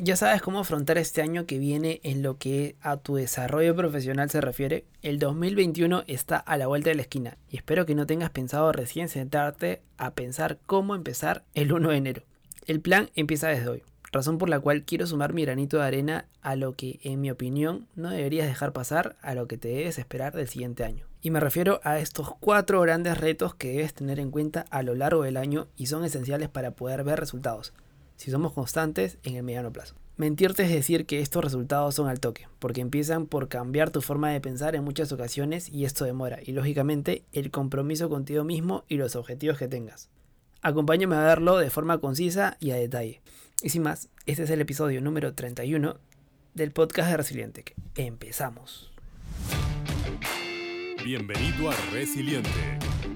Ya sabes cómo afrontar este año que viene en lo que a tu desarrollo profesional se refiere. El 2021 está a la vuelta de la esquina y espero que no tengas pensado recién sentarte a pensar cómo empezar el 1 de enero. El plan empieza desde hoy, razón por la cual quiero sumar mi granito de arena a lo que en mi opinión no deberías dejar pasar a lo que te debes esperar del siguiente año. Y me refiero a estos cuatro grandes retos que debes tener en cuenta a lo largo del año y son esenciales para poder ver resultados si somos constantes en el mediano plazo. Mentirte es decir que estos resultados son al toque, porque empiezan por cambiar tu forma de pensar en muchas ocasiones y esto demora, y lógicamente el compromiso contigo mismo y los objetivos que tengas. Acompáñame a verlo de forma concisa y a detalle. Y sin más, este es el episodio número 31 del podcast de Resiliente. Empezamos. Bienvenido a Resiliente,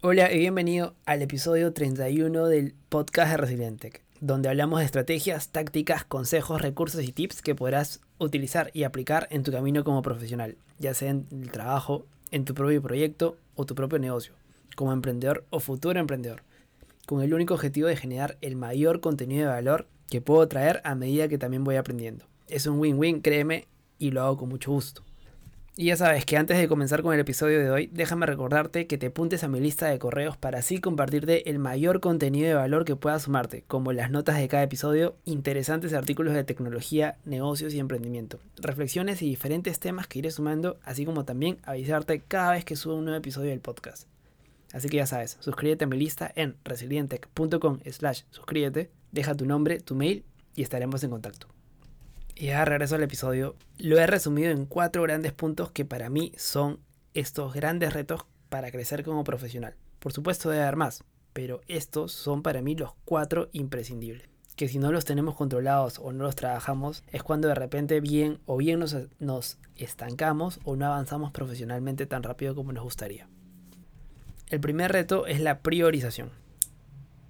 Hola y bienvenido al episodio 31 del podcast de Resiliente, donde hablamos de estrategias, tácticas, consejos, recursos y tips que podrás utilizar y aplicar en tu camino como profesional, ya sea en el trabajo, en tu propio proyecto o tu propio negocio, como emprendedor o futuro emprendedor, con el único objetivo de generar el mayor contenido de valor que puedo traer a medida que también voy aprendiendo. Es un win-win, créeme, y lo hago con mucho gusto. Y ya sabes que antes de comenzar con el episodio de hoy, déjame recordarte que te apuntes a mi lista de correos para así compartirte el mayor contenido de valor que pueda sumarte, como las notas de cada episodio, interesantes artículos de tecnología, negocios y emprendimiento, reflexiones y diferentes temas que iré sumando, así como también avisarte cada vez que suba un nuevo episodio del podcast. Así que ya sabes, suscríbete a mi lista en resilientec.com slash suscríbete, deja tu nombre, tu mail y estaremos en contacto. Y ya regreso al episodio. Lo he resumido en cuatro grandes puntos que para mí son estos grandes retos para crecer como profesional. Por supuesto debe haber más, pero estos son para mí los cuatro imprescindibles. Que si no los tenemos controlados o no los trabajamos, es cuando de repente bien o bien nos, nos estancamos o no avanzamos profesionalmente tan rápido como nos gustaría. El primer reto es la priorización,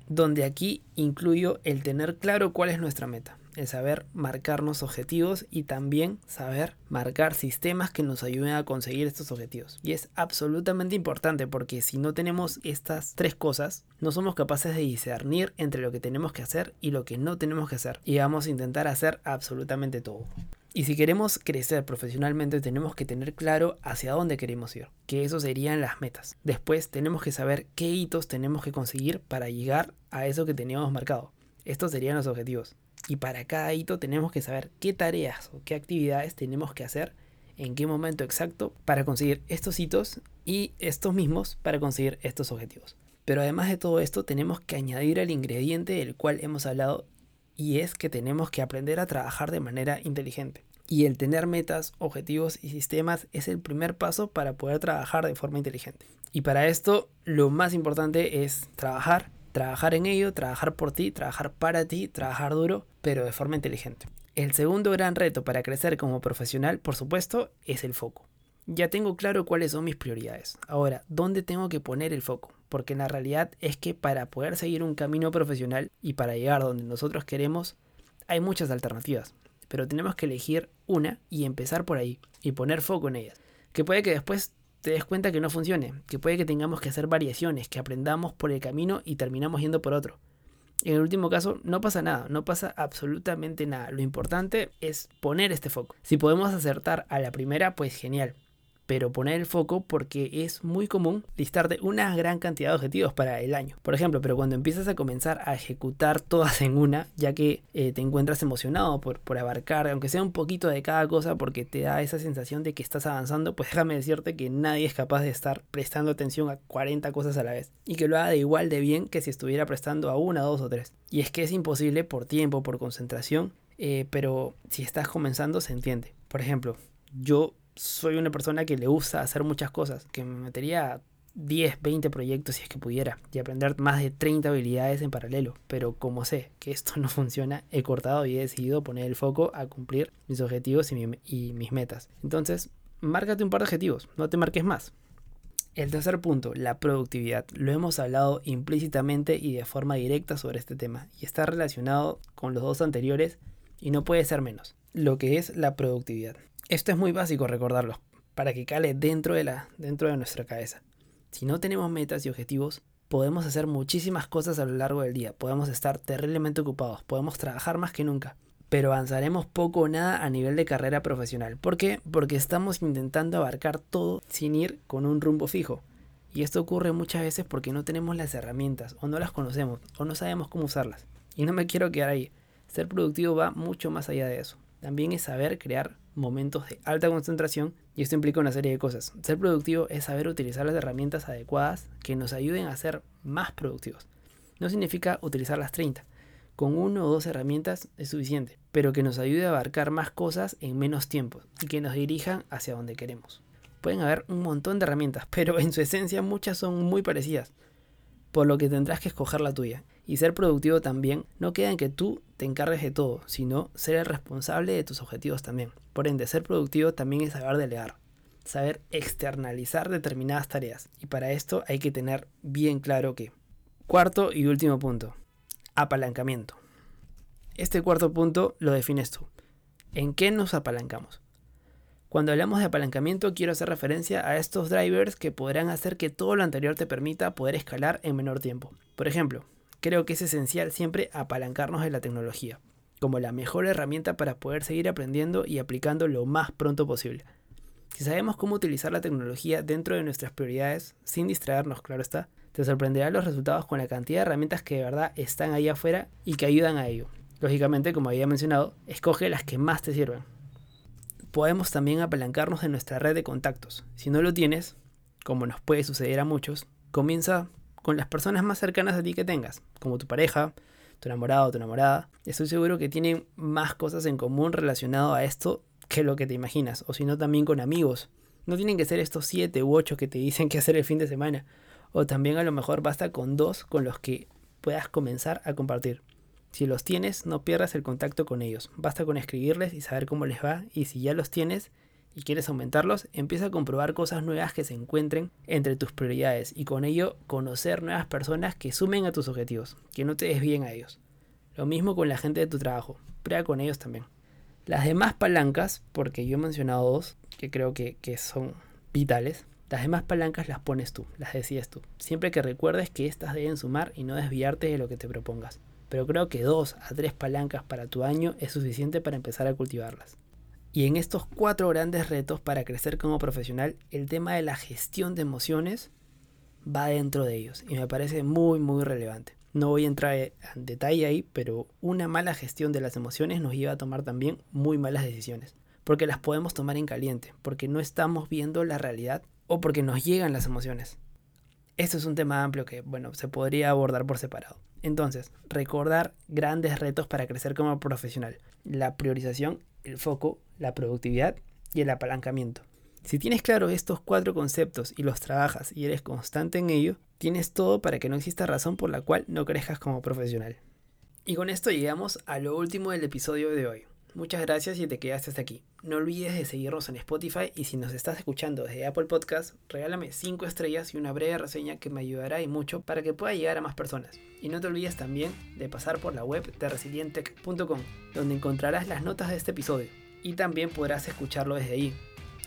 donde aquí incluyo el tener claro cuál es nuestra meta el saber marcarnos objetivos y también saber marcar sistemas que nos ayuden a conseguir estos objetivos. Y es absolutamente importante porque si no tenemos estas tres cosas, no somos capaces de discernir entre lo que tenemos que hacer y lo que no tenemos que hacer. Y vamos a intentar hacer absolutamente todo. Y si queremos crecer profesionalmente tenemos que tener claro hacia dónde queremos ir, que eso serían las metas. Después tenemos que saber qué hitos tenemos que conseguir para llegar a eso que teníamos marcado. Estos serían los objetivos. Y para cada hito tenemos que saber qué tareas o qué actividades tenemos que hacer en qué momento exacto para conseguir estos hitos y estos mismos para conseguir estos objetivos. Pero además de todo esto tenemos que añadir el ingrediente del cual hemos hablado y es que tenemos que aprender a trabajar de manera inteligente. Y el tener metas, objetivos y sistemas es el primer paso para poder trabajar de forma inteligente. Y para esto lo más importante es trabajar trabajar en ello, trabajar por ti, trabajar para ti, trabajar duro, pero de forma inteligente. El segundo gran reto para crecer como profesional, por supuesto, es el foco. Ya tengo claro cuáles son mis prioridades. Ahora, ¿dónde tengo que poner el foco? Porque la realidad es que para poder seguir un camino profesional y para llegar donde nosotros queremos, hay muchas alternativas. Pero tenemos que elegir una y empezar por ahí y poner foco en ellas. Que puede que después te des cuenta que no funcione, que puede que tengamos que hacer variaciones, que aprendamos por el camino y terminamos yendo por otro. En el último caso no pasa nada, no pasa absolutamente nada. Lo importante es poner este foco. Si podemos acertar a la primera, pues genial pero poner el foco porque es muy común listarte una gran cantidad de objetivos para el año. Por ejemplo, pero cuando empiezas a comenzar a ejecutar todas en una, ya que eh, te encuentras emocionado por, por abarcar, aunque sea un poquito de cada cosa, porque te da esa sensación de que estás avanzando, pues déjame decirte que nadie es capaz de estar prestando atención a 40 cosas a la vez. Y que lo haga de igual de bien que si estuviera prestando a una, dos o tres. Y es que es imposible por tiempo, por concentración, eh, pero si estás comenzando se entiende. Por ejemplo, yo soy una persona que le gusta hacer muchas cosas, que me metería 10, 20 proyectos si es que pudiera y aprender más de 30 habilidades en paralelo. Pero como sé que esto no funciona, he cortado y he decidido poner el foco a cumplir mis objetivos y, y mis metas. Entonces, márcate un par de objetivos, no te marques más. El tercer punto, la productividad. Lo hemos hablado implícitamente y de forma directa sobre este tema y está relacionado con los dos anteriores y no puede ser menos. Lo que es la productividad. Esto es muy básico recordarlo para que cale dentro de, la, dentro de nuestra cabeza. Si no tenemos metas y objetivos, podemos hacer muchísimas cosas a lo largo del día, podemos estar terriblemente ocupados, podemos trabajar más que nunca, pero avanzaremos poco o nada a nivel de carrera profesional. ¿Por qué? Porque estamos intentando abarcar todo sin ir con un rumbo fijo. Y esto ocurre muchas veces porque no tenemos las herramientas, o no las conocemos, o no sabemos cómo usarlas. Y no me quiero quedar ahí. Ser productivo va mucho más allá de eso. También es saber crear momentos de alta concentración y esto implica una serie de cosas. Ser productivo es saber utilizar las herramientas adecuadas que nos ayuden a ser más productivos. No significa utilizar las 30. Con uno o dos herramientas es suficiente, pero que nos ayude a abarcar más cosas en menos tiempo y que nos dirijan hacia donde queremos. Pueden haber un montón de herramientas, pero en su esencia muchas son muy parecidas, por lo que tendrás que escoger la tuya. Y ser productivo también no queda en que tú te encargues de todo, sino ser el responsable de tus objetivos también. Por ende, ser productivo también es saber delegar, saber externalizar determinadas tareas. Y para esto hay que tener bien claro que. Cuarto y último punto, apalancamiento. Este cuarto punto lo defines tú. ¿En qué nos apalancamos? Cuando hablamos de apalancamiento quiero hacer referencia a estos drivers que podrán hacer que todo lo anterior te permita poder escalar en menor tiempo. Por ejemplo, creo que es esencial siempre apalancarnos de la tecnología, como la mejor herramienta para poder seguir aprendiendo y aplicando lo más pronto posible. Si sabemos cómo utilizar la tecnología dentro de nuestras prioridades, sin distraernos, claro está, te sorprenderán los resultados con la cantidad de herramientas que de verdad están ahí afuera y que ayudan a ello. Lógicamente, como había mencionado, escoge las que más te sirvan. Podemos también apalancarnos de nuestra red de contactos. Si no lo tienes, como nos puede suceder a muchos, comienza con las personas más cercanas a ti que tengas, como tu pareja, tu enamorado o tu enamorada. Estoy seguro que tienen más cosas en común relacionado a esto que lo que te imaginas, o si no también con amigos. No tienen que ser estos siete u ocho que te dicen qué hacer el fin de semana, o también a lo mejor basta con dos con los que puedas comenzar a compartir. Si los tienes, no pierdas el contacto con ellos. Basta con escribirles y saber cómo les va. Y si ya los tienes, y quieres aumentarlos, empieza a comprobar cosas nuevas que se encuentren entre tus prioridades y con ello conocer nuevas personas que sumen a tus objetivos, que no te desvíen a ellos. Lo mismo con la gente de tu trabajo, prueba con ellos también. Las demás palancas, porque yo he mencionado dos que creo que, que son vitales, las demás palancas las pones tú, las decides tú, siempre que recuerdes que éstas deben sumar y no desviarte de lo que te propongas. Pero creo que dos a tres palancas para tu año es suficiente para empezar a cultivarlas. Y en estos cuatro grandes retos para crecer como profesional, el tema de la gestión de emociones va dentro de ellos y me parece muy muy relevante. No voy a entrar en detalle ahí, pero una mala gestión de las emociones nos lleva a tomar también muy malas decisiones, porque las podemos tomar en caliente, porque no estamos viendo la realidad o porque nos llegan las emociones. Esto es un tema amplio que, bueno, se podría abordar por separado. Entonces, recordar grandes retos para crecer como profesional. La priorización el foco, la productividad y el apalancamiento. Si tienes claro estos cuatro conceptos y los trabajas y eres constante en ello, tienes todo para que no exista razón por la cual no crezcas como profesional. Y con esto llegamos a lo último del episodio de hoy. Muchas gracias y te quedaste hasta aquí. No olvides de seguirnos en Spotify y si nos estás escuchando desde Apple Podcast, regálame 5 estrellas y una breve reseña que me ayudará y mucho para que pueda llegar a más personas. Y no te olvides también de pasar por la web de resilientech.com, donde encontrarás las notas de este episodio y también podrás escucharlo desde ahí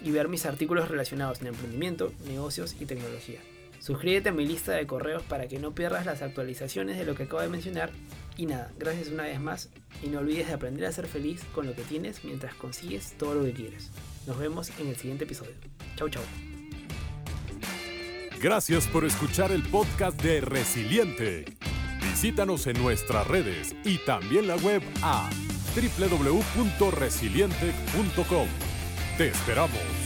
y ver mis artículos relacionados en emprendimiento, negocios y tecnología. Suscríbete a mi lista de correos para que no pierdas las actualizaciones de lo que acabo de mencionar. Y nada, gracias una vez más y no olvides de aprender a ser feliz con lo que tienes mientras consigues todo lo que quieres. Nos vemos en el siguiente episodio. Chau chau. Gracias por escuchar el podcast de Resiliente. Visítanos en nuestras redes y también la web a www.resiliente.com. Te esperamos.